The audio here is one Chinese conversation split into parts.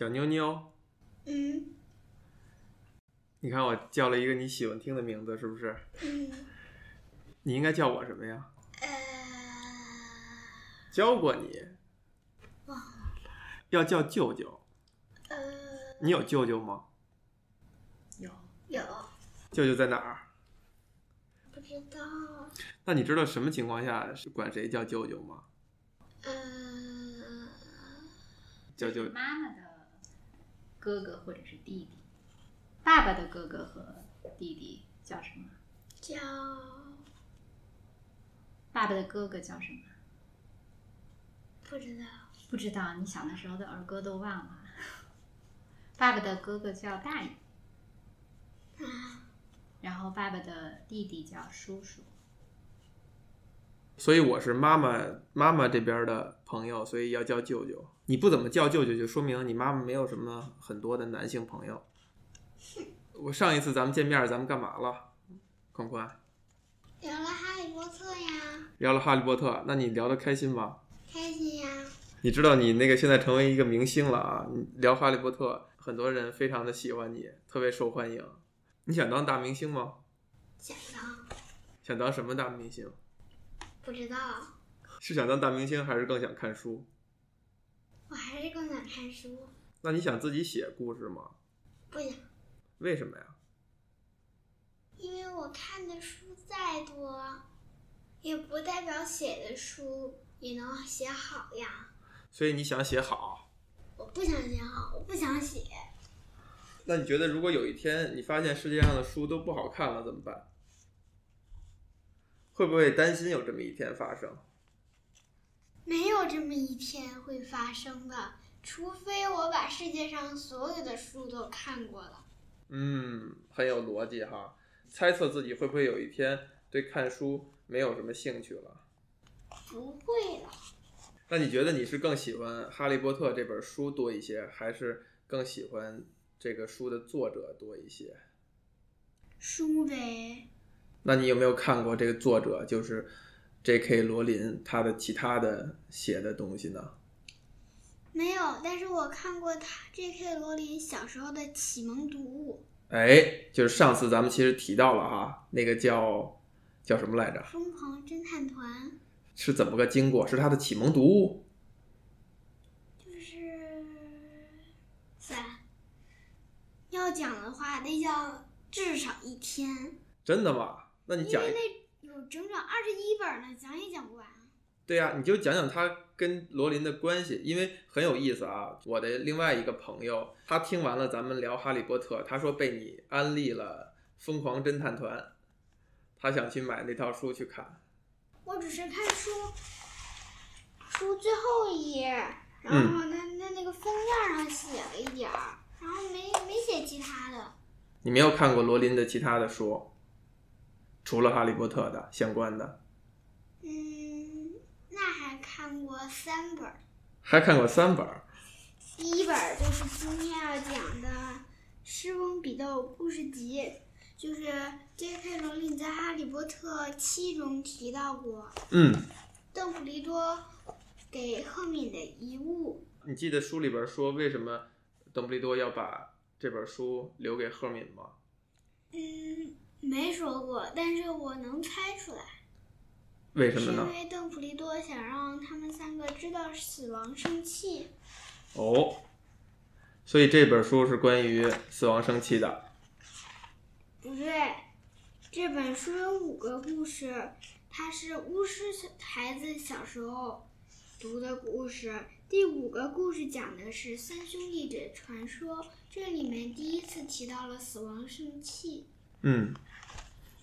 小妞妞，嗯你看我叫了一个你喜欢听的名字，是不是？嗯你应该叫我什么呀？呃，教过你，忘了要叫舅舅。呃，你有舅舅吗？有有舅舅在哪儿？不知道？那你知道什么情况下是管谁叫舅舅吗？呃，叫舅妈妈的哥哥或者是弟弟，爸爸的哥哥和弟弟叫什么？叫爸爸的哥哥叫什么？不知道。不知道，你小的时候的儿歌都忘了。爸爸的哥哥叫大爷，啊，然后爸爸的弟弟叫叔叔。所以我是妈妈妈妈这边的朋友，所以要叫舅舅。你不怎么叫舅舅，就说明你妈妈没有什么很多的男性朋友。我上一次咱们见面，咱们干嘛了？宽宽聊了哈利波特呀，聊了哈利波特，那你聊得开心吗？开心呀。你知道你那个现在成为一个明星了啊！你聊哈利波特，很多人非常的喜欢你，特别受欢迎。你想当大明星吗？想当想当什么大明星？不知道，是想当大明星，还是更想看书？我还是更想看书，那你想自己写故事吗？不想，为什么呀？因为我看的书再多，也不代表写的书也能写好呀。所以你想写好。我不想写好，我不想写。那你觉得，如果有一天你发现世界上的书都不好看了，怎么办？会不会担心有这么一天发生？没有这么一天会发生的，除非我把世界上所有的书都看过了。嗯，很有逻辑哈。猜测自己会不会有一天对看书没有什么兴趣了？不会了，那你觉得你是更喜欢《哈利波特》这本书多一些，还是更喜欢这个书的作者多一些？书呗。那你有没有看过这个作者，就是 J.K. 罗琳他的其他的写的东西呢？没有，但是我看过他 J.K. 罗琳小时候的启蒙读物哎，就是上次咱们其实提到了哈，那个叫叫什么来着《？疯狂侦探团》，是怎么个经过？是他的启蒙读物？就是算，要讲的话得讲至少一天，真的吗？那你讲一因为那有整整二十一本呢，讲也讲不完。对呀、你就讲讲他跟罗琳的关系，因为很有意思啊。我的另外一个朋友，他听完了咱们聊《哈利波特》，他说被你安利了《疯狂侦探团》，他想去买那套书去看。我只是看书，书最后一页，然嗯后那那那个封面上写了一点儿，然后没没写其他的。你没有看过罗琳的其他的书，除了《哈利波特》的相关的，嗯，那还看过三本儿，还看过三本儿。第一本儿就是今天要讲的《诗翁比斗故事集》，就是 J.K. 罗琳在《哈利波特七》中提到过嗯，邓布利多给赫敏的遗物。你记得书里边说为什么邓布利多要把这本书留给赫敏吗？嗯，没说过，但是我能猜出来。为什么呢？为邓普利多想让他们三个知道死亡生气。哦，所以这本书是关于死亡生气的。不对，这本书有五个故事，它是巫师小孩子小时候读的故事。第五个故事讲的是三兄弟的传说，这里面第一次提到了死亡生气。嗯，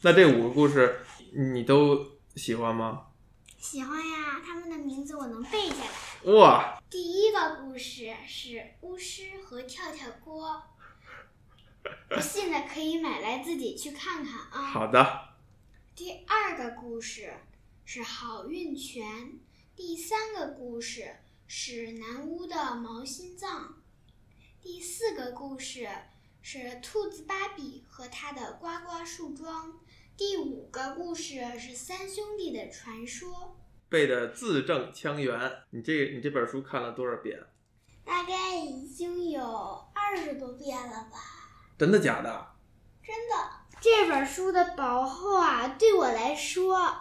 那这五个故事你都喜欢吗？喜欢呀，他们的名字我能背下来。哇，第一个故事是巫师和跳跳锅，不信的可以买来自己去看看啊。好的，第二个故事是好运泉，第三个故事是南巫的毛心脏，第四个故事是兔子芭比和他的呱呱树桩，第五个故事是三兄弟的传说。背的字正腔圆。你这你这本书看了多少遍？大概已经有二十多遍了吧。真的假的？真的，这本书的薄厚啊，对我来说，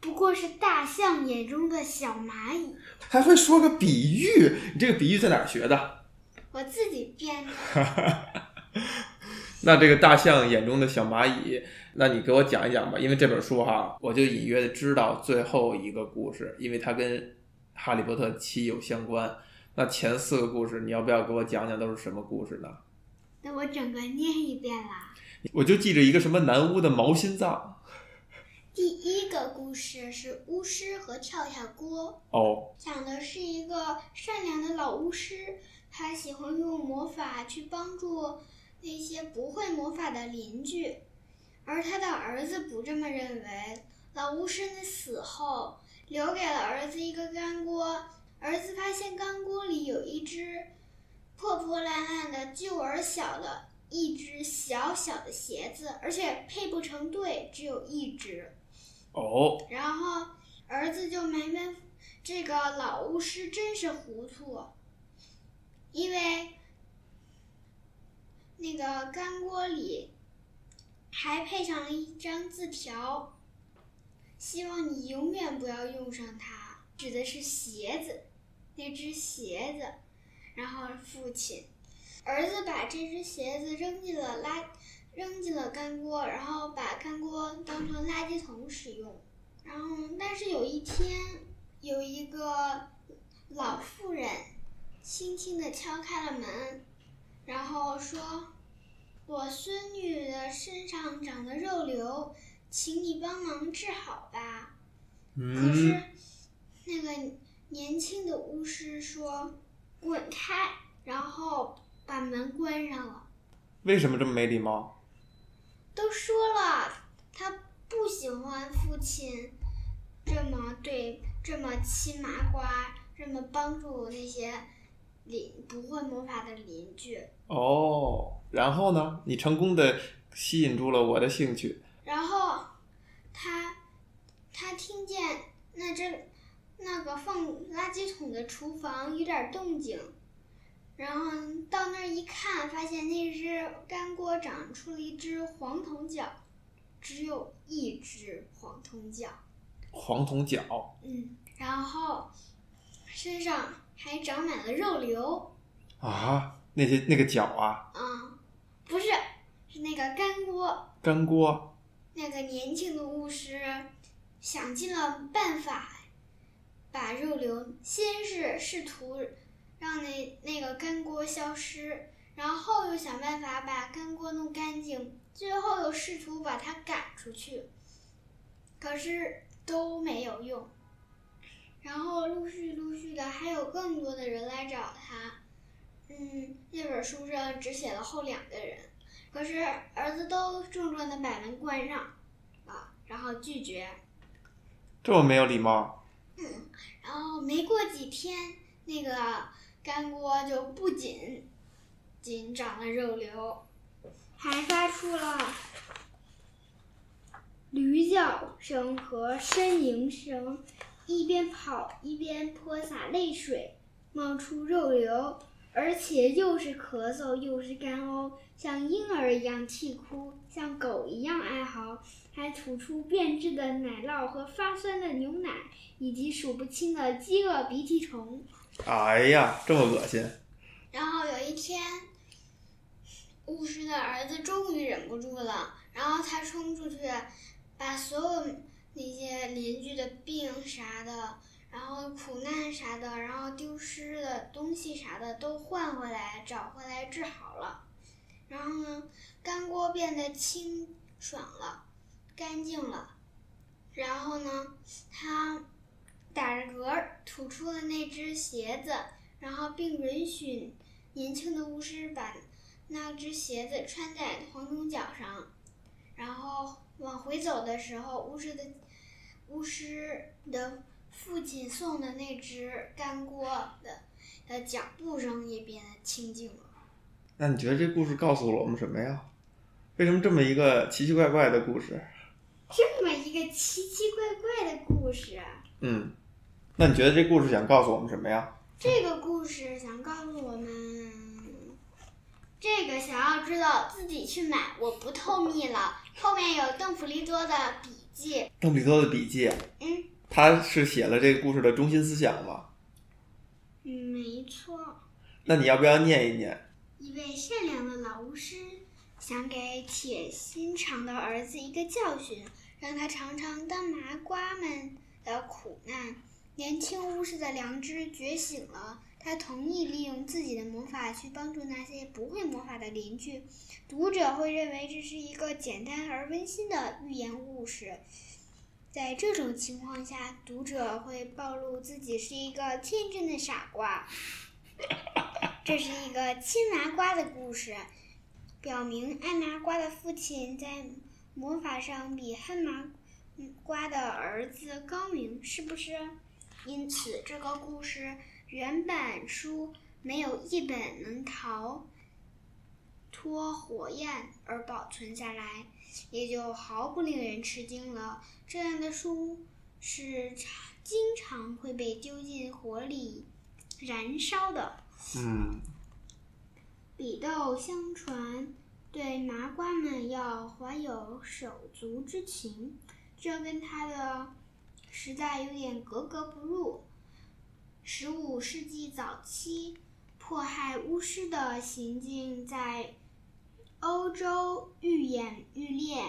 不过是大象眼中的小蚂蚁。还会说个比喻？你这个比喻在哪儿学的？我自己编的。那这个大象眼中的小蚂蚁，那你给我讲一讲吧。因为这本书哈，我就隐约的知道最后一个故事，因为它跟《哈利波特七》有相关。那前四个故事，你要不要给我讲讲都是什么故事呢？那我整个念一遍啦。我就记着一个什么南巫的毛心脏。第一个故事是巫师和跳跳锅。哦，讲的是一个善良的老巫师，他喜欢用魔法去帮助那些不会魔法的邻居，而他的儿子不这么认为。老巫师的死后，留给了儿子一个干锅，儿子发现干锅里有一只破破烂烂的旧而小的一只小小的鞋子，而且配不成对，只有一只。哦，然后儿子就埋怨这个老巫师真是糊涂，因为那个干锅里还配上了一张字条，希望你永远不要用上它，指的是鞋子，那只鞋子。然后父亲，儿子把这只鞋子扔进了垃。扔进了干锅，然后把干锅当成垃圾桶使用。然后，但是有一天，有一个老妇人轻轻地敲开了门，然后说：“我孙女的身上长了肉瘤，请你帮忙治好吧。”可是，那个年轻的巫师说：“滚开！”然后把门关上了。为什么这么没礼貌？都说了，他不喜欢父亲这么对，这么亲麻瓜，这么帮助那些邻不会魔法的邻居。哦，然后呢？你成功的吸引住了我的兴趣。然后他他听见那只那个放垃圾桶的厨房有点动静。然后到那儿一看，发现那只干锅长出了一只黄铜脚，只有一只黄铜脚。黄铜脚。嗯，然后身上还长满了肉瘤。啊，那些那个角啊？嗯，不是，是那个干锅。干锅。那个年轻的巫师想尽了办法，把肉瘤先是试图。让那那个干锅消失，然后又想办法把干锅弄干净，最后又试图把它赶出去，可是都没有用。然后陆续陆续的还有更多的人来找他，嗯，那本书上只写了后两个人，可是儿子都重重的把门关上，啊，然后拒绝。这么没有礼貌。嗯，然后没过几天，那个。干锅就不仅仅长了肉瘤，还发出了驴叫声和呻吟声，一边跑一边泼洒泪水，冒出肉瘤，而且又是咳嗽又是干呕，像婴儿一样啼哭，像狗一样哀嚎，还吐出变质的奶酪和发酸的牛奶，以及数不清的饥饿鼻涕虫。哎呀，这么恶心！然后有一天，巫师的儿子终于忍不住了，然后他冲出去，把所有那些邻居的病啥的，然后苦难啥的，然后丢失的东西啥的都换回来，找回来治好了。然后呢，干锅变得清爽了，干净了。然后呢，他。打着嗝吐出了那只鞋子，然后并允许年轻的巫师把那只鞋子穿在黄铜脚上。然后往回走的时候，巫师的巫师的父亲送的那只干锅的的脚步声也变得清静了。那你觉得这故事告诉了我们什么呀？为什么这么一个奇奇怪怪的故事？这么一个奇奇怪怪的故事。嗯。那你觉得这故事想告诉我们什么呀？这个故事想告诉我们，这个想要知道自己去买，我不透密了。后面有邓弗利多的笔记，邓布利多的笔记，嗯他是写了这个故事的中心思想吗？嗯，没错。那你要不要念一念？一位善良的老巫师想给铁心肠的儿子一个教训，让他尝尝当麻瓜们的苦难。年轻巫师的良知觉醒了，他同意利用自己的魔法去帮助那些不会魔法的邻居。读者会认为这是一个简单而温馨的寓言故事。在这种情况下，读者会暴露自己是一个天真的傻瓜。这是一个亲麻瓜的故事，表明爱麻瓜的父亲在魔法上比恨麻瓜的儿子高明，是不是？因此，这个故事原版书没有一本能逃脱火焰而保存下来，也就毫不令人吃惊了。这样的书是常经常会被丢进火里燃烧的。嗯，笔斗相传，对麻瓜们要怀有手足之情，这跟他的时代有点格格不入。十五世纪早期，迫害巫师的行径在欧洲愈演愈烈。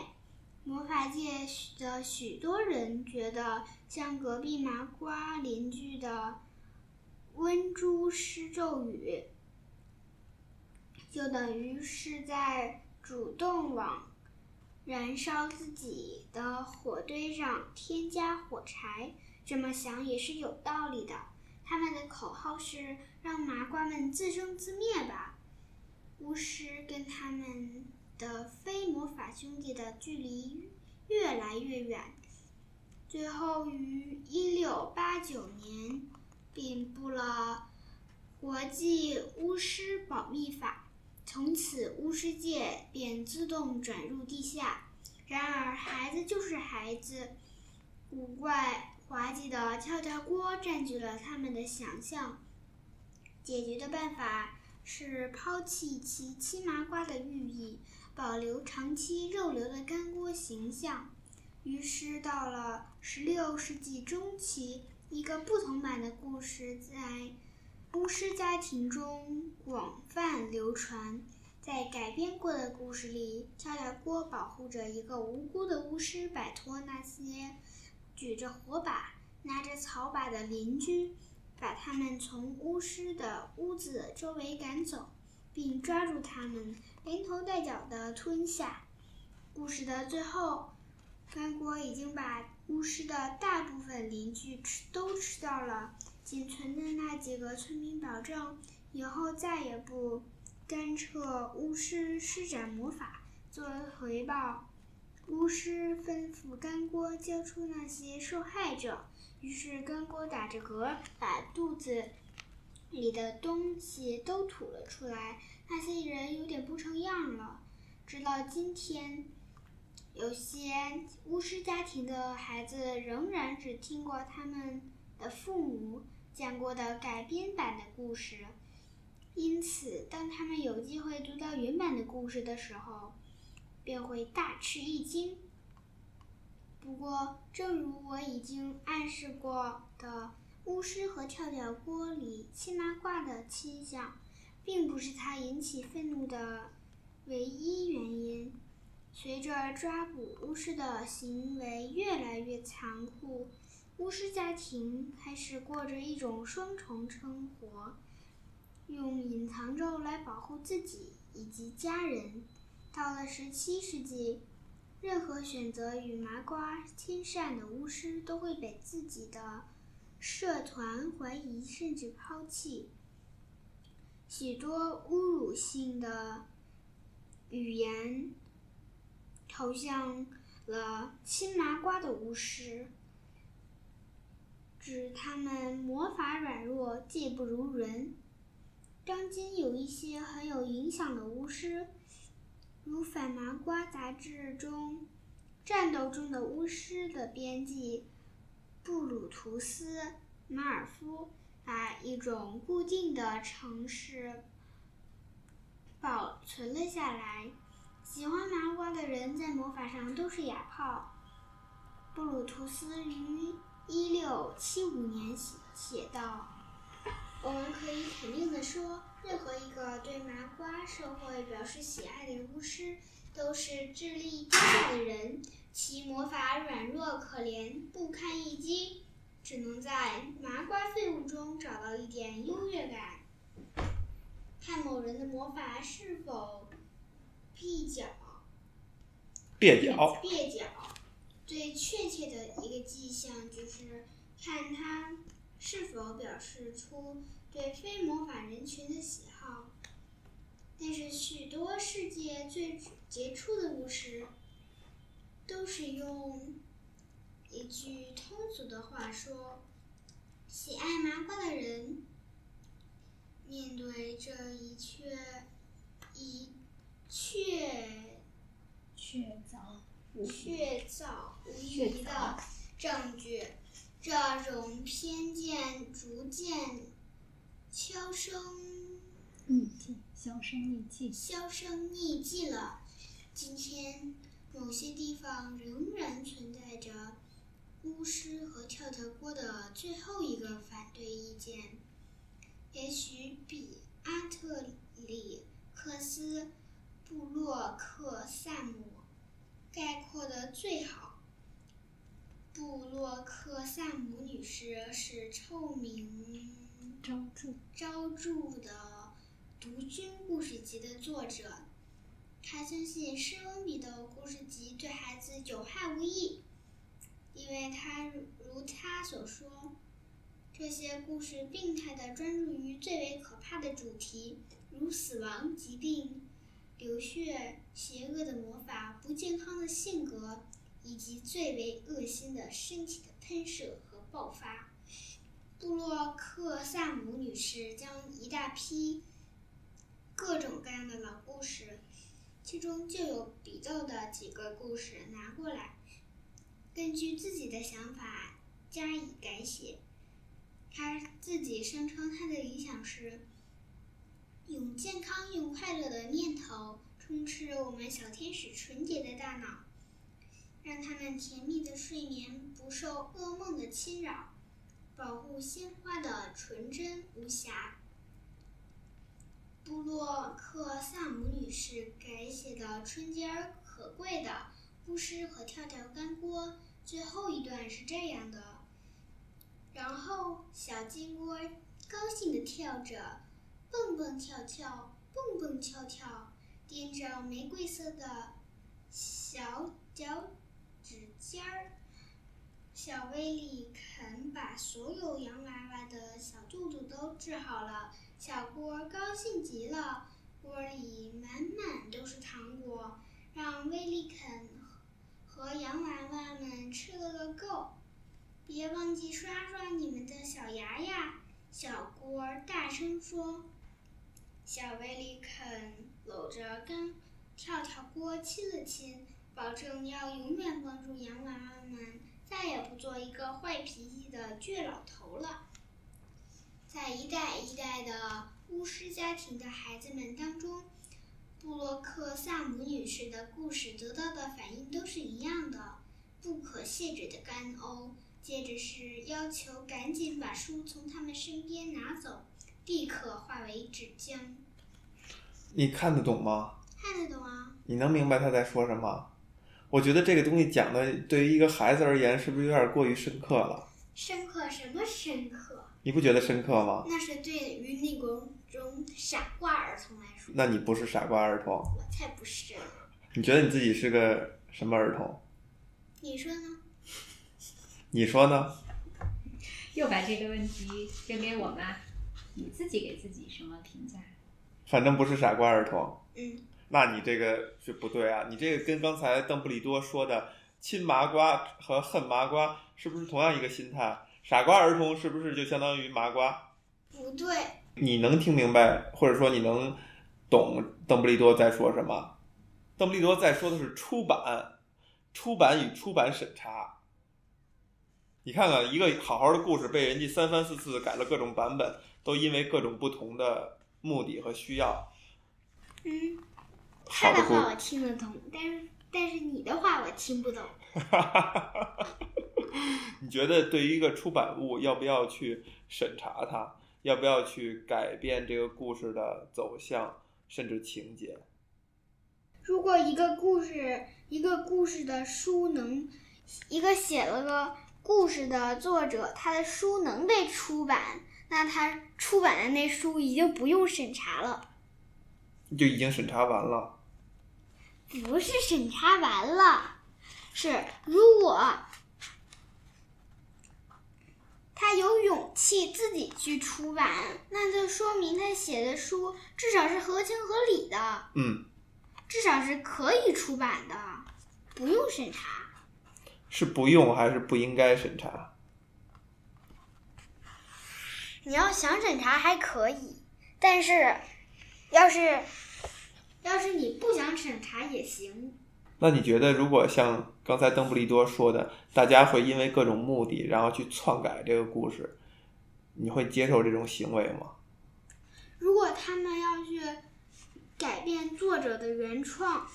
魔法界的许多人觉得，像隔壁麻瓜邻居的温珠施咒语，就等于是在主动往燃烧自己的火堆上添加火柴。这么想也是有道理的。他们的口号是“让麻瓜们自生自灭吧”。巫师跟他们的非魔法兄弟的距离越来越远，最后于一六八九年颁布了国际巫师保密法，从此巫师界便自动转入地下。然而，孩子就是孩子，古怪滑稽的跳跳锅占据了他们的想象。解决的办法是抛弃其亲麻瓜的寓意，保留长期肉瘤的干锅形象。于是，到了十六世纪中期，一个不同版的故事在巫师家庭中广泛流传。在改编过的故事里，跳跳锅保护着一个无辜的巫师摆脱那些举着火把、拿着草把的邻居，把他们从巫师的屋子周围赶走，并抓住他们，连头带脚的吞下。故事的最后，干锅已经把巫师的大部分邻居吃都吃到了，仅存的那几个村民保证以后再也不干涉巫师施展魔法。作为回报，巫师吩咐干锅交出那些受害者。于是干锅打着嗝，把肚子里的东西都吐了出来。那些人有点不成样了。直到今天，有些巫师家庭的孩子仍然只听过他们的父母讲过的改编版的故事，因此，当他们有机会读到原版的故事的时候，便会大吃一惊。不过，正如我已经暗示过的，巫师和跳跳锅里亲麻瓜的倾向，并不是他引起愤怒的唯一原因。随着抓捕巫师的行为越来越残酷，巫师家庭开始过着一种双重生活，用隐藏咒来保护自己以及家人。到了十七世纪，任何选择与麻瓜亲善的巫师都会被自己的社团怀疑甚至抛弃。许多侮辱性的语言投向了亲麻瓜的巫师，指他们魔法软弱、技不如人。当今有一些很有影响的巫师。如《反麻瓜》杂志中《战斗中的巫师》的编辑布鲁图斯·马尔夫把一种固定的程式保存了下来。喜欢麻瓜的人在魔法上都是哑炮。布鲁图斯于一六七五年写写道：“我们可以肯定地说，任何一个对麻瓜社会表示喜爱的巫师，都是智力低下的人，其魔法软弱可怜，不堪一击，只能在麻瓜废物中找到一点优越感。看某人的魔法是否蹩脚。”蹩脚，蹩脚。最确切的一个迹象就是看他是否表示出对非魔法人群的喜好。但是许多世界最杰出的巫师，都是用一句通俗的话说：“喜爱麻瓜的人，面对这一确一确确凿确凿无疑的证据，这种偏见逐渐销声匿迹，销声匿迹。销声匿迹了。今天，某些地方仍然存在着巫师和跳跳锅的最后一个反对意见，也许比阿特里克斯布洛克萨姆概括的最好。布洛克萨姆女士是臭名招住，昭著的读君故事集的作者，他相信施恩比的故事集对孩子有害无益，因为他如如他所说，这些故事病态地专注于最为可怕的主题，如死亡、疾病、流血、邪恶的魔法、不健康的性格，以及最为恶心的身体的喷射和爆发。布洛克萨姆女士将一大批各种各样的老故事，其中就有比斗的几个故事拿过来，根据自己的想法加以改写。她自己声称她的理想是用健康、用快乐的念头充斥我们小天使纯洁的大脑，让他们甜蜜的睡眠不受噩梦的侵扰。保护鲜花的纯真无瑕。布洛克萨姆女士改写的春节儿可贵的巫师和跳跳干锅，最后一段是这样的：然后小金锅高兴地跳着，蹦蹦跳跳，蹦蹦跳跳，踮着玫瑰色的小脚趾尖儿。小威利肯把所有洋娃娃的小肚肚都治好了，小锅高兴极了，锅里满满都是糖果，让威利肯和洋娃娃们吃了个够。别忘记刷刷你们的小牙呀！小锅大声说。小威利肯搂着跟跳跳锅亲了亲，保证要永远帮助洋娃娃们。再也不做一个坏脾气的倔老头了。在一代一代的巫师家庭的孩子们当中，布洛克萨姆女士的故事得到的反应都是一样的：不可谢绝的干呕，接着是要求赶紧把书从他们身边拿走，立刻化为纸浆。你看得懂吗？看得懂啊？你能明白他在说什么？我觉得这个东西讲的对于一个孩子而言，是不是有点过于深刻了？深刻什么深刻？你不觉得深刻吗？那是对于那种种傻瓜儿童来说。那你不是傻瓜儿童？我才不是。你觉得你自己是个什么儿童？你说呢？你说呢？又把这个问题扔给我吧？你自己给自己什么评价？反正不是傻瓜儿童。嗯。那你这个是不对啊！你这个跟刚才邓布利多说的亲麻瓜和恨麻瓜是不是同样一个心态？傻瓜儿童是不是就相当于麻瓜？不对。你能听明白，或者说你能懂邓布利多在说什么？邓布利多在说的是出版、出版与出版审查。你看看，一个好好的故事被人家三番四次改了各种版本，都因为各种不同的目的和需要。嗯，他的话我听得懂，但是但是你的话我听不懂。你觉得对于一个出版物，要不要去审查它？要不要去改变这个故事的走向，甚至情节？如果一个故事，一个故事的书能，一个写了个故事的作者，他的书能被出版，那他出版的那书已经不用审查了，就已经审查完了。不是审查完了，是如果他有勇气自己去出版，那就说明他写的书至少是合情合理的，嗯，至少是可以出版的，不用审查。是不用还是不应该审查？你要想审查还可以，但是要是要是你不想审查也行。那你觉得，如果像刚才邓布利多说的，大家会因为各种目的，然后去篡改这个故事，你会接受这种行为吗？如果他们要去改变作者的原创，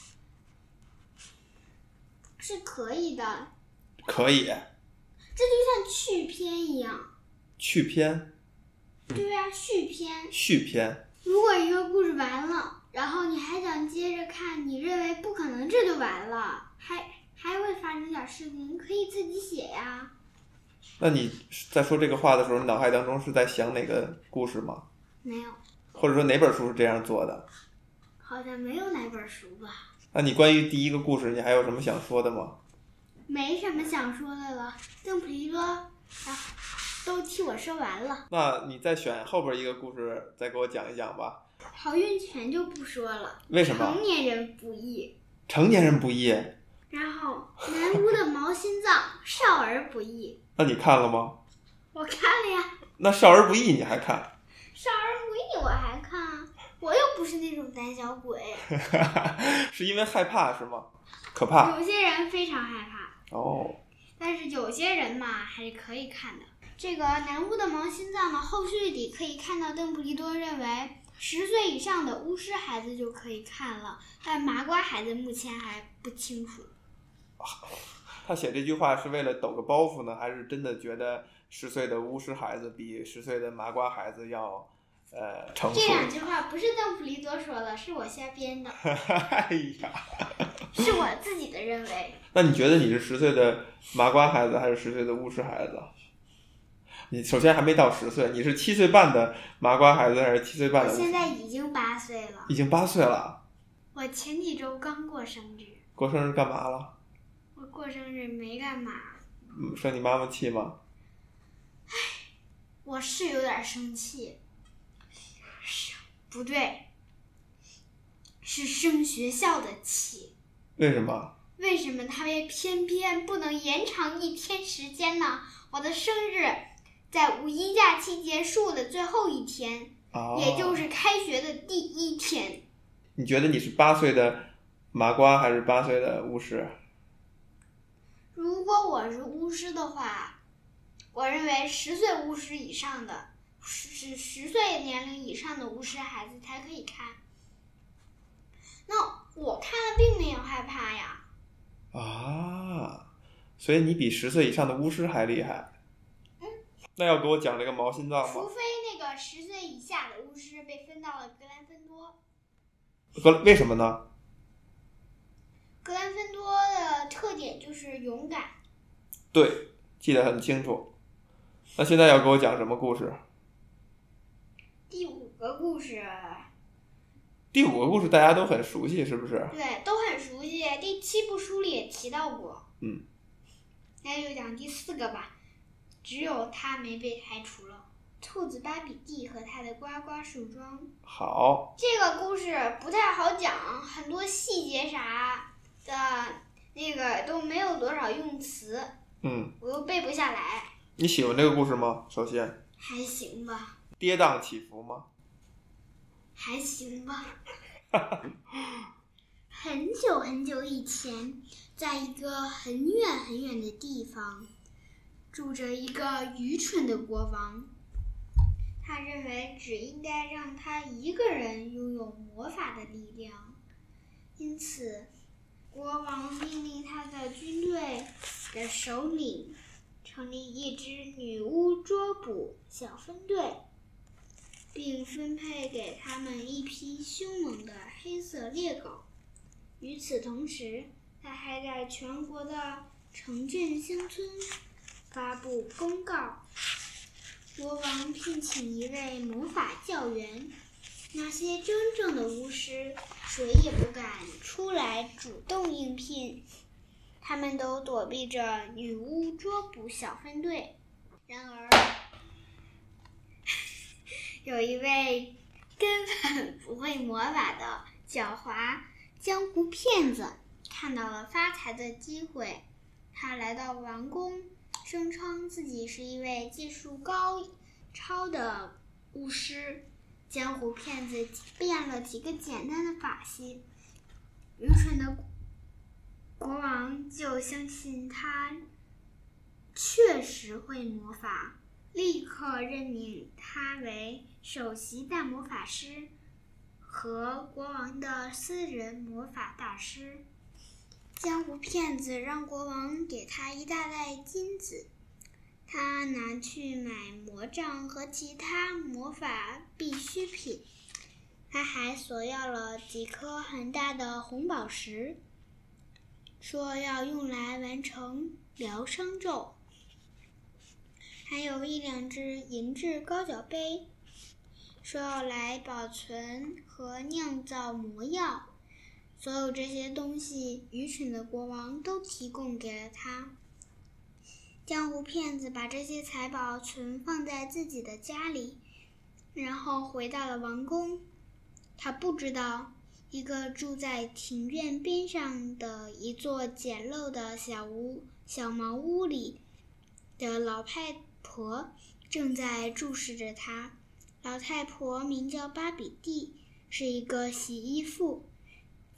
是可以的，可以这就像续篇一样。续篇、对呀、续篇。续篇，如果一个故事完了，然后你还想接着看，你认为不可能这就完了，还还会发生点事情，你可以自己写呀。那你在说这个话的时候，你脑海当中是在想哪个故事吗？没有，或者说哪本书是这样做的？好像没有哪本书吧。那你关于第一个故事，你还有什么想说的吗？没什么想说的了，邓普利多啊，都替我说完了。那你再选后边一个故事，再给我讲一讲吧。好运泉就不说了，为什么成年人不易。成年人不易？然后南巫的毛心脏，少儿不宜。那你看了吗？我看了呀，那少儿不宜你还看？少儿不宜我还看啊，我又不是那种胆小鬼。是因为害怕是吗？可怕有些人非常害怕，哦。但是有些人嘛还是可以看的。这个南巫的毛心脏的，后续里可以看到邓布利多认为十岁以上的巫师孩子就可以看了，但麻瓜孩子目前还不清楚。他写这句话是为了抖个包袱呢，还是真的觉得十岁的巫师孩子比十岁的麻瓜孩子要呃成熟？这两句话不是邓普利多说的，是我瞎编的，哎呀，是我自己的认为。那你觉得你是十岁的麻瓜孩子还是十岁的巫师孩子？你首先还没到十岁，你是七岁半的麻瓜孩子还是七岁半的？我现在已经八岁了，已经八岁了，我前几周刚过生日，过生日干嘛了？我过生日没干嘛，嗯，生你妈妈气吗？我是有点生气，是不对，是生学校的气。为什么？为什么他们偏偏不能延长一天时间呢？我的生日在五一假期结束的最后一天，啊，也就是开学的第一天。你觉得你是八岁的麻瓜还是八岁的巫师？如果我是巫师的话，我认为十岁巫师以上的，是十岁年龄以上的巫师孩子才可以看。那我看了并没有害怕呀。啊，所以你比十岁以上的巫师还厉害。那要给我讲这个毛心脏吗？除非那个十岁以下的巫师被分到了格兰芬多。格为什么呢？格兰芬多的特点就是勇敢。对，记得很清楚。那现在要给我讲什么故事？第五个故事，第五个故事大家都很熟悉，是不是？对，都很熟悉。第七部书里也提到过。嗯。那就讲第四个吧。只有他没被开除了。兔子巴比蒂和他的呱呱树桩。好，这个故事不太好讲，很多细节啥的，那个都没有多少用词，嗯，我又背不下来。你喜欢这个故事吗？首先，还行吧，跌宕起伏吗？还行吧。很久很久以前，在一个很远很远的地方，住着一个愚蠢的国王。他认为只应该让他一个人拥有魔法的力量，因此，国王命令他的军队的首领成立一支女巫捉捕小分队，并分配给他们一批凶猛的黑色猎狗。与此同时，他还在全国的城镇乡村发布公告。国王聘请一位魔法教员，那些真正的巫师谁也不敢出来主动应聘，他们都躲避着女巫捉捕小分队。然而，有一位根本不会魔法的狡猾江湖骗子看到了发财的机会，他来到王宫。声称自己是一位技术高超的巫师，江湖骗子变了几个简单的法器，愚蠢的国王就相信他确实会魔法，立刻任命他为首席大魔法师和国王的私人魔法大师。江湖骗子让国王给他一大袋金子，他拿去买魔杖和其他魔法必需品。他还索要了几颗很大的红宝石，说要用来完成疗伤咒。还有一两只银质高脚杯，说要来保存和酿造魔药。所有这些东西，愚蠢的国王都提供给了他。江湖骗子把这些财宝存放在自己的家里，然后回到了王宫。他不知道，一个住在庭院边上的一座简陋的小屋、小茅屋里的老太婆正在注视着他。老太婆名叫巴比蒂，是一个洗衣妇。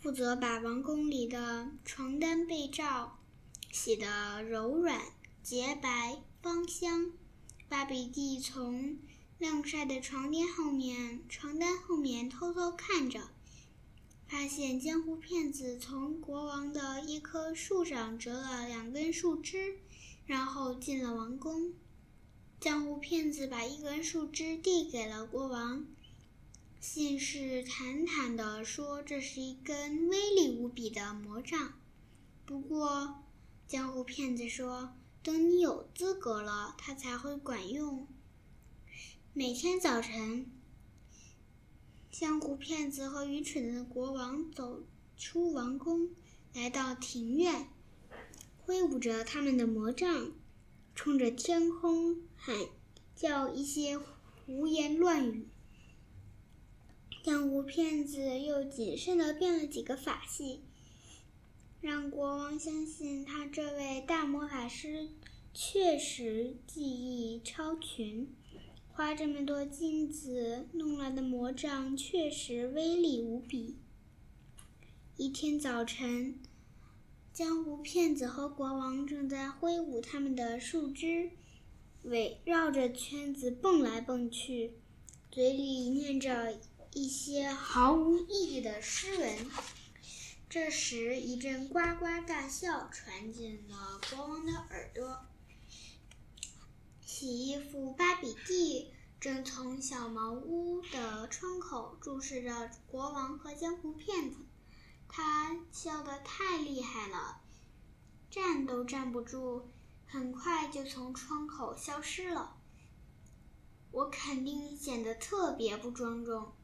负责把王宫里的床单被罩洗得柔软洁白芳香。巴比蒂从晾晒的床垫后面、床单后面偷偷看着，发现江湖骗子从国王的一棵树上折了两根树枝，然后进了王宫。江湖骗子把一根树枝递给了国王。信誓旦旦地说：“这是一根威力无比的魔杖。”不过，江湖骗子说：“等你有资格了，它才会管用。”每天早晨，江湖骗子和愚蠢的国王走出王宫，来到庭院，挥舞着他们的魔杖，冲着天空喊叫一些胡言乱语。江湖骗子又谨慎地变了几个法器，让国王相信他这位大魔法师确实技艺超群，花这么多金子弄来的魔杖确实威力无比。一天早晨，江湖骗子和国王正在挥舞他们的树枝，围绕着圈子蹦来蹦去，嘴里念着。一些毫无意义的诗文。这时，一阵呱呱大笑传进了国王的耳朵。洗衣服巴比蒂正从小茅屋的窗口注视着国王和江湖骗子，他笑得太厉害了，站都站不住，很快就从窗口消失了。我肯定显得特别不庄重。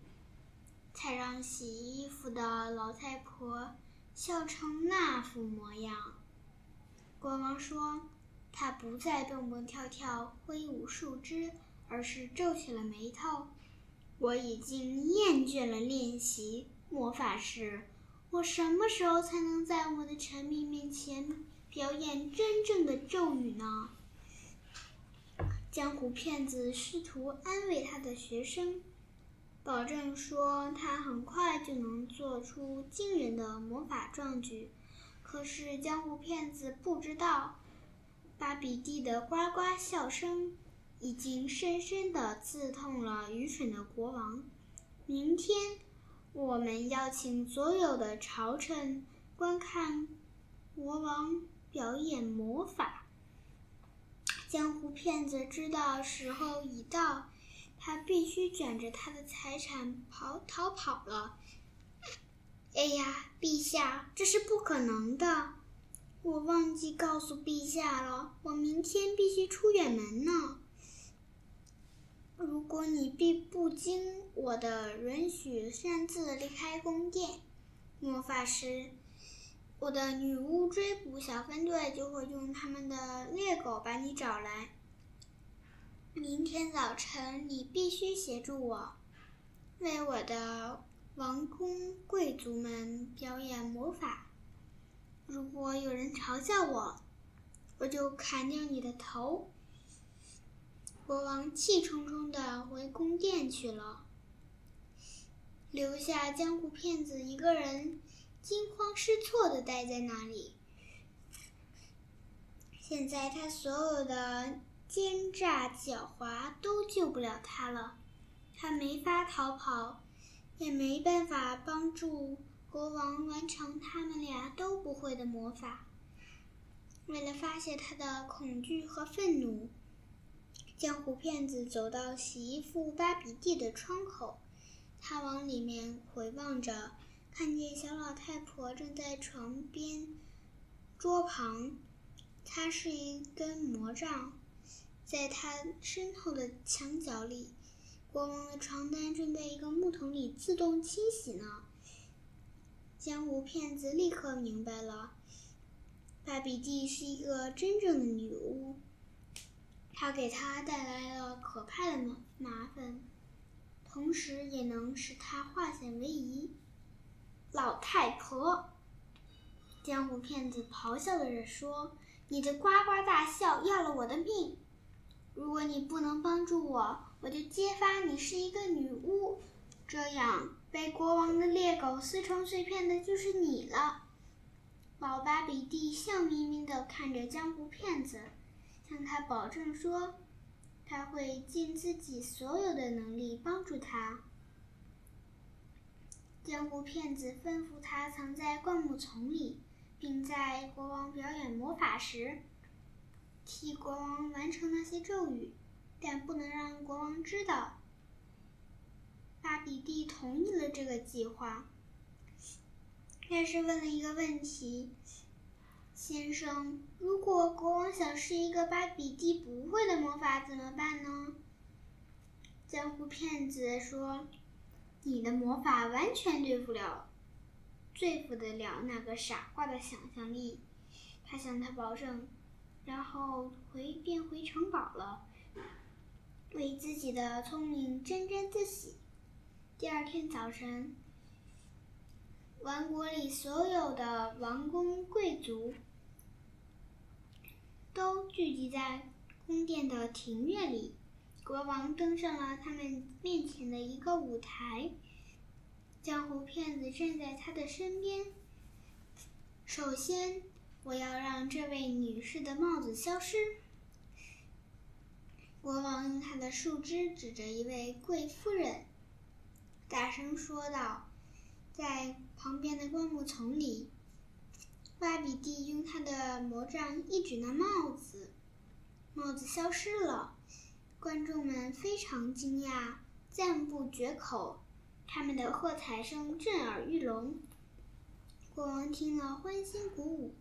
才让洗衣服的老太婆笑成那副模样。国王说：“他不再蹦蹦跳跳挥舞树枝，而是皱起了眉头。我已经厌倦了练习魔法师，我什么时候才能在我的臣民面前表演真正的咒语呢？”江湖骗子试图安慰他的学生。保证说他很快就能做出惊人的魔法壮举，可是江湖骗子不知道，巴比蒂的呱呱笑声已经深深地刺痛了愚蠢的国王。明天，我们邀请所有的朝臣观看国王表演魔法。江湖骗子知道时候已到，他必须卷着他的财产跑逃跑了。哎呀，陛下，这是不可能的！我忘记告诉陛下了，我明天必须出远门呢。如果你必不经我的允许擅自离开宫殿，魔法师，我的女巫追捕小分队就会用他们的猎狗把你找来。明天早晨，你必须协助我，为我的王公贵族们表演魔法。如果有人嘲笑我，我就砍掉你的头。国王气冲冲地回宫殿去了，留下江湖骗子一个人惊慌失措地待在那里。现在他所有的奸诈狡猾都救不了他了，他没法逃跑，也没办法帮助国王完成他们俩都不会的魔法。为了发泄他的恐惧和愤怒。江湖骗子走到洗衣服芭比地的窗口，他往里面回望着，看见小老太婆正在床边桌旁擦拭一根魔杖，在他身后的墙角里，国王的床单正在一个木桶里自动清洗呢。江湖骗子立刻明白了，巴比蒂是一个真正的女巫。他给他带来了可怕的麻麻烦，同时也能使他化险为夷。老太婆，江湖骗子咆哮着说：“你的呱呱大笑要了我的命！如果你不能帮助我，我就揭发你是一个女巫，这样被国王的猎狗撕成碎片的就是你了。”老巴比蒂笑眯眯地看着江湖骗子。向他保证说，他会尽自己所有的能力帮助他。江湖骗子吩咐他藏在灌木丛里，并在国王表演魔法时，替国王完成那些咒语，但不能让国王知道。巴比蒂同意了这个计划，但是问了一个问题。先生，如果国王想试一个巴比蒂不会的魔法怎么办呢？江湖骗子说：“你的魔法完全对付了，对付得了那个傻瓜的想象力。”他向他保证，然后回便回城堡了，为自己的聪明沾沾自喜。第二天早晨，王国里所有的王公贵族。都聚集在宫殿的庭院里，国王登上了他们面前的一个舞台。江湖骗子站在他的身边。首先，我要让这位女士的帽子消失。国王用他的树枝指着一位贵夫人，大声说道：“在旁边的灌木丛里。”巴比蒂用他的魔杖一指那帽子，帽子消失了。观众们非常惊讶，赞不绝口，他们的喝彩声震耳欲聋。国王听了，欢欣鼓舞。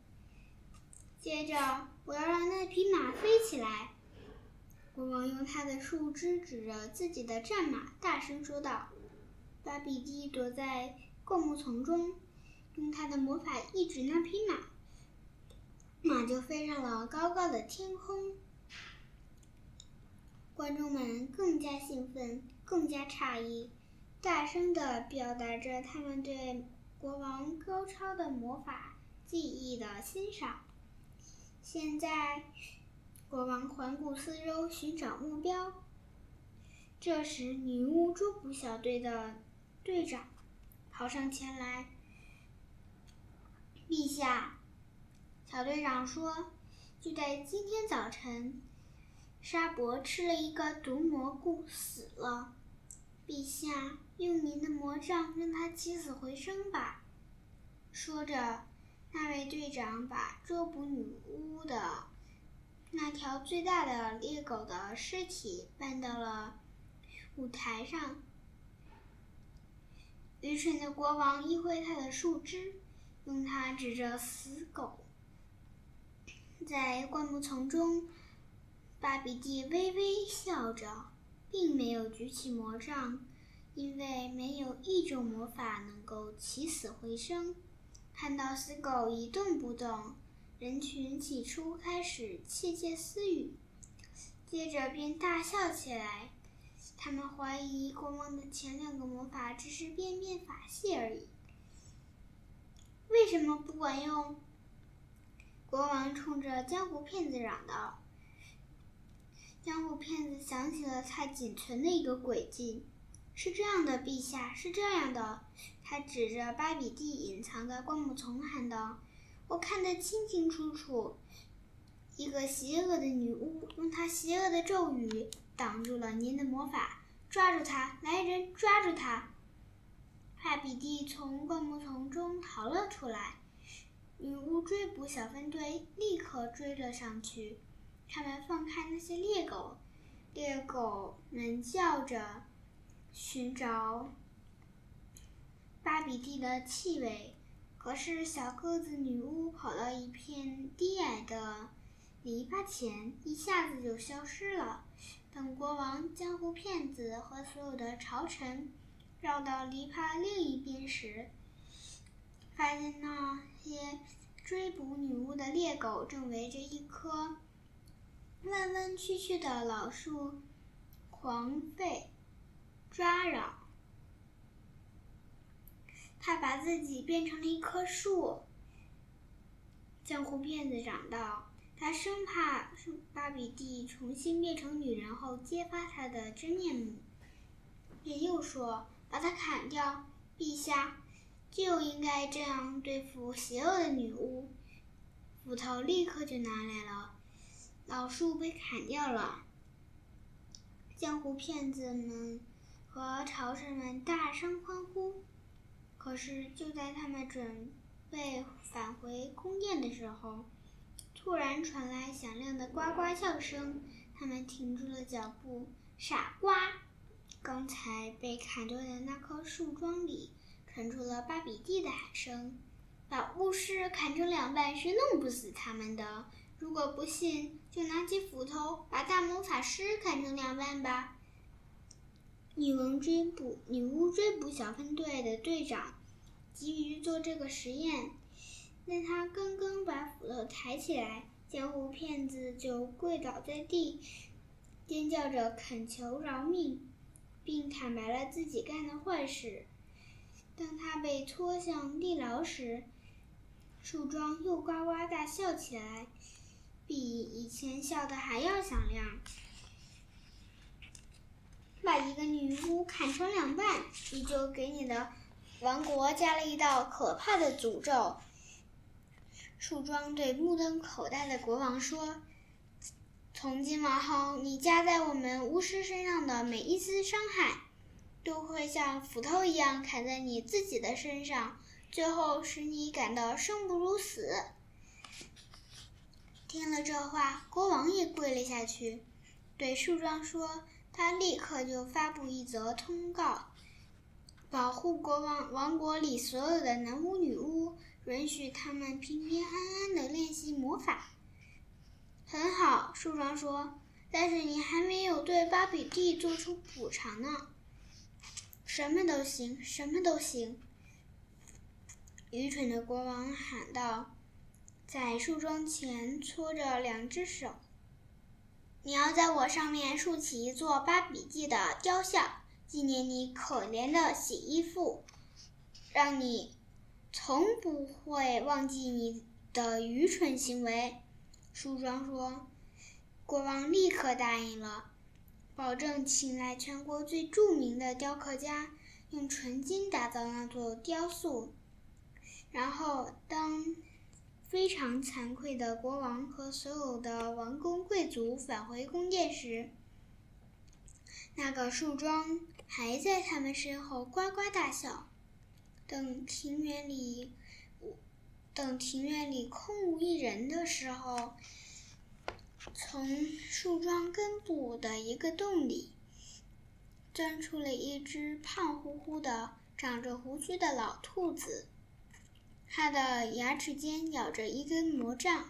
接着，我要让那匹马飞起来。国王用他的树枝指着自己的战马，大声说道：“把比蒂躲在灌木丛中。”用他的魔法一指那匹马，马就飞上了高高的天空。观众们更加兴奋，更加诧异，大声地表达着他们对国王高超的魔法技艺的欣赏。现在，国王环顾四周，寻找目标。这时，女巫捉捕小队的队长跑上前来。陛下，小队长说：“就在今天早晨，沙伯吃了一个毒蘑菇，死了。陛下，用您的魔杖让他起死回生吧。”说着，那位队长把捉捕女巫的那条最大的猎狗的尸体搬到了舞台上。愚蠢的国王一挥他的树枝，用它指着死狗。在灌木丛中，巴比蒂微微笑着，并没有举起魔杖，因为没有一种魔法能够起死回生。看到死狗一动不动，人群起初开始窃窃私语，接着便大笑起来。他们怀疑国王的前两个魔法只是变变法器而已。为什么不管用？国王冲着江湖骗子嚷道。江湖骗子想起了他仅存的一个诡计。是这样的，陛下，是这样的。他指着巴比蒂隐藏的灌木丛喊道：“我看得清清楚楚，一个邪恶的女巫用她邪恶的咒语挡住了您的魔法。抓住他！来人，抓住他！”巴比蒂从灌木丛中逃了出来，女巫追捕小分队立刻追了上去。他们放开那些猎狗，猎狗们叫着。寻找巴比蒂的气味，可是小个子女巫跑到一片低矮的篱笆前，一下子就消失了。等国王、江湖骗子和所有的朝臣绕到篱笆另一边时，发现那些追捕女巫的猎狗正围着一棵弯弯曲曲的老树狂吠。抓扰，他把自己变成了一棵树。江湖骗子嚷道：“他生怕巴比蒂重新变成女人后揭发他的真面目。”便又说：“把他砍掉，陛下，就应该这样对付邪恶的女巫。”斧头立刻就拿来了，老树被砍掉了。江湖骗子们。和朝臣们大声欢呼。可是，就在他们准备返回宫殿的时候，突然传来响亮的呱呱叫声。他们停住了脚步。傻瓜！刚才被砍断的那棵树桩里传出了巴比蒂的喊声：“把巫师砍成两半是弄不死他们的。如果不信，就拿起斧头把大魔法师砍成两半吧。”女王追捕女巫追捕小分队的队长急于做这个实验，但他刚刚把斧头抬起来，江湖骗子就跪倒在地，尖叫着恳求饶命，并坦白了自己干的坏事。当他被拖向地牢时，树桩又呱呱大笑起来，比以前笑得还要响亮。把一个女巫砍成两半，你就给你的王国加了一道可怕的诅咒。树桩对目瞪口呆的国王说：“从今往后，你加在我们巫师身上的每一丝伤害，都会像斧头一样砍在你自己的身上，最后使你感到生不如死。”听了这话，国王也跪了下去，对树桩说。他立刻就发布一则通告，保护国王王国里所有的男巫女巫，允许他们平平安安的练习魔法。很好，树桩说，但是你还没有对巴比蒂做出补偿呢。什么都行，什么都行。愚蠢的国王喊道，在树桩前搓着两只手。你要在我上面竖起一座巴比记的雕像，纪念你可怜的洗衣妇，让你从不会忘记你的愚蠢行为。梳妆说：“国王立刻答应了，保证请来全国最著名的雕刻家，用纯金打造那座雕塑。然后，当非常惭愧的国王和所有的王公贵族返回宫殿时，那个树桩还在他们身后呱呱大笑。等庭院里，等庭院里空无一人的时候，从树桩根部的一个洞里，钻出了一只胖乎乎的、长着胡须的老兔子。它的牙齿间咬着一根魔杖。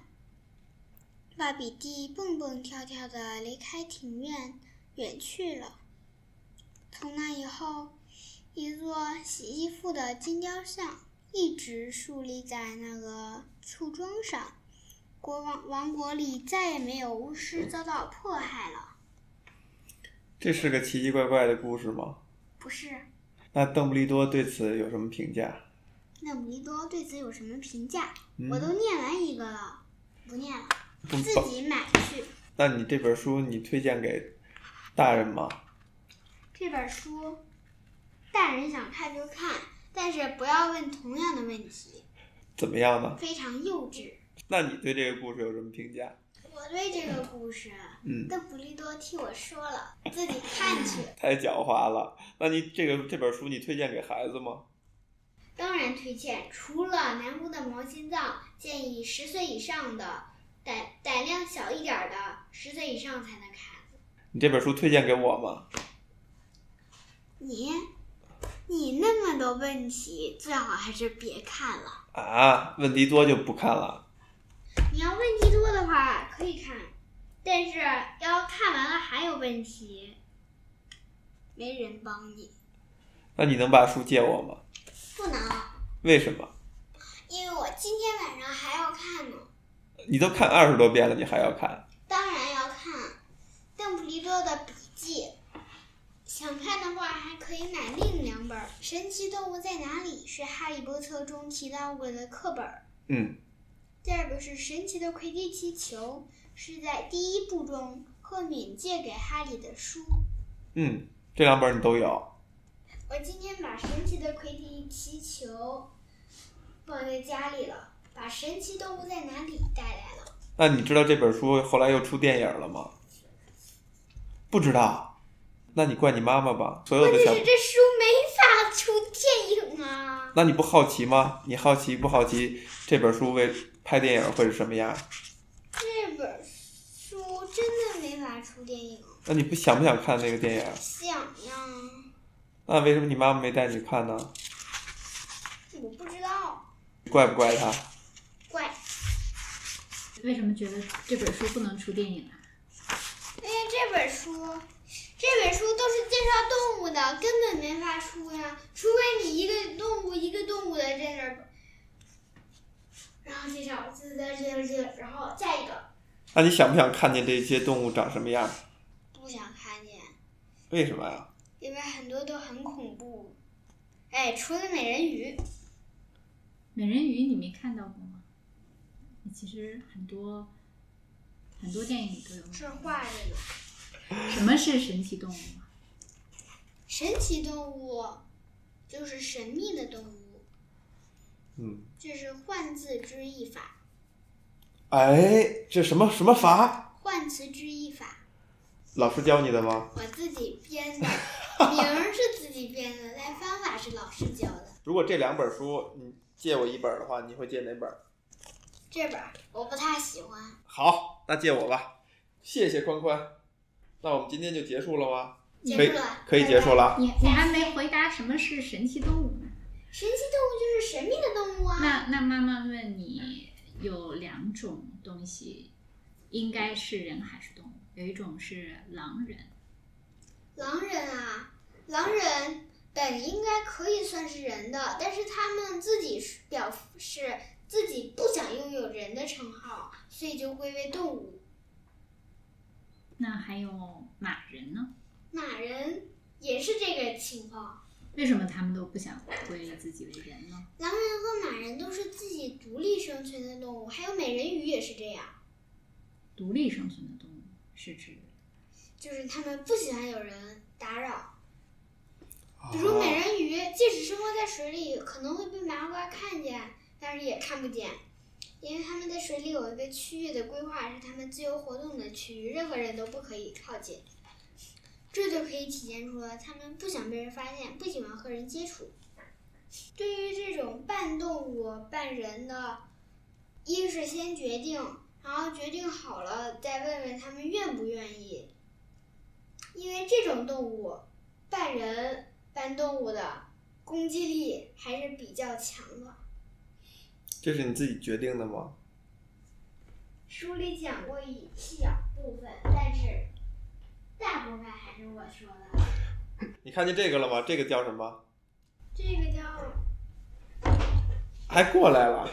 巴比蒂蹦蹦跳跳的离开庭院，远去了。从那以后，一座洗衣服的金雕像一直竖立在那个树桩上。国王王国里再也没有巫师遭到迫害了。这是个奇奇怪怪的故事吗？不是，那邓布利多对此有什么评价？邓布利多对此有什么评价？嗯我都念完一个了，不念了，自己买去。那你这本书你推荐给大人吗？这本书，大人想看就看，但是不要问同样的问题，怎么样呢？非常幼稚。那你对这个故事有什么评价？我对这个故事，嗯，邓布利多替我说了，自己看去。太狡猾了。那你这个这本书你推荐给孩子吗？当然推荐，除了南屋的毛心脏，建议十岁以上的胆胆量小一点儿的，十岁以上才能看。你这本书推荐给我吗？你，你那么多问题，最好还是别看了。啊，问题多就不看了。你要问题多的话可以看，但是要看完了还有问题，没人帮你。那你能把书借我吗？不能，为什么？因为我今天晚上还要看呢。你都看二十多遍了，你还要看？当然要看邓布利多的笔记。想看的话，还可以买另两本《神奇动物在哪里》，是《哈利波特》中提到过的课本。嗯，第二个是《神奇的魁地奇球》，是在第一部中赫敏借给哈利的书。嗯，这两本你都有。我今天把神奇的魁地奇球放在家里了，把神奇动物在哪里带来了。那你知道这本书后来又出电影了吗？不知道。那你怪你妈妈吧。所有的小问题是，这书没法出电影啊。那你不好奇吗？你好奇不好奇这本书为拍电影会是什么样？这本书真的没法出电影，那你不想不想看那个电影？想呀，那为什么你妈妈没带你看呢？我不知道，怪不怪他？怪，为什么觉得这本书不能出电影啊？因为这本书，这本书都是介绍动物的，根本没法出呀，除非你一个动物一个动物的在那儿，然后介绍，这这这这，然后再一个那你想不想看见这些动物长什么样？不想看见，为什么呀？因为很多都很恐怖，哎，除了美人鱼，美人鱼你没看到过吗？其实很多很多电影里都有。是画着的。什么是神奇动物啊？神奇动物就是神秘的动物，嗯，这是换字之意法，哎，这什么什么法？换词之意法，老师教你的吗？我自己编的，名儿是自己编的，但方法是老师教的。如果这两本书你借我一本的话，你会借哪本？这本儿我不太喜欢，好，那借我吧。谢谢宽宽。那我们今天就结束了吗？结束了，可以结束了。你你还没回答什么是神奇动物呢？神奇动物就是神秘的动物啊。那那妈妈问你，有两种东西，应该是人还是动物？有一种是狼人，狼人啊，狼人本应该可以算是人的，但是他们自己是表示自己不想拥有人的称号，所以就归为动物。那还有马人呢？马人也是这个情况，为什么他们都不想归自己为人呢？狼人和马人都是自己独立生存的动物，还有美人鱼也是这样，独立生存的动物是指就是他们不喜欢有人打扰。比如美人鱼，即使生活在水里，可能会被麻瓜看见，但是也看不见。因为他们在水里有一个区域的规划是他们自由活动的区域，任何人都不可以靠近。这就可以体现出了他们不想被人发现，不喜欢和人接触。对于这种半动物半人的，一是先决定，然后决定好了再问问他们愿不愿意。因为这种动物，半人半动物的攻击力还是比较强的。这是你自己决定的吗？书里讲过一小部分，但是大部分还是我说的。你看见这个了吗？这个叫什么？这个叫还过来了。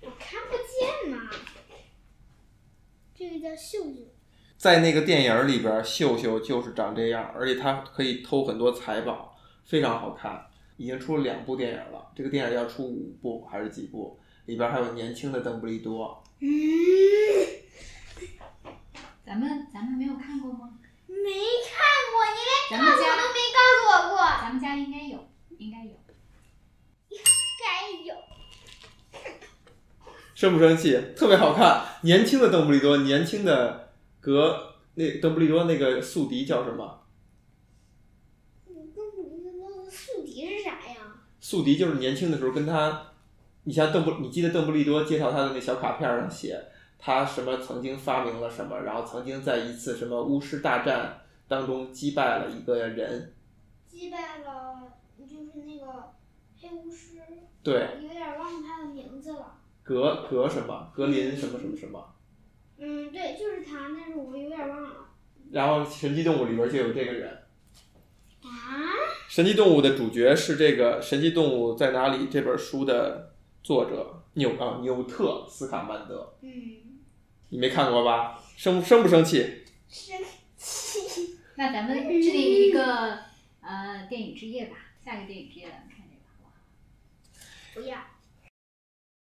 我看不见呐。这个叫秀秀。在那个电影里边，秀秀就是长这样，而且他可以偷很多财宝，非常好看。已经出了两部电影了，这个电影要出五部还是几部？里边还有年轻的邓布利多。嗯，咱们咱们没有看过吗？没看过，你连咱们家告诉我都没告诉我过。咱们家应该有，应该有。该有。生不生气？特别好看，年轻的邓布利多，年轻的格那邓布利多那个宿敌叫什么？宿敌是啥呀？宿敌就是年轻的时候跟他，你像邓布，你记得邓布利多介绍他的那小卡片上写他什么曾经发明了什么，然后曾经在一次什么巫师大战当中击败了一个人，击败了，就是那个黑巫师。对，有点忘了他的名字了。格格什么格林什么什么什么，嗯，对，就是他，但是我有点忘了。然后神奇动物里边就有这个人。啊？神奇动物的主角是这个《神奇动物在哪里》这本书的作者纽啊纽特斯卡曼德，嗯，你没看过吧？生生不生气？生气。那咱们制定一个呃电影之夜吧，下个电影之夜咱们看这个好不好？不要。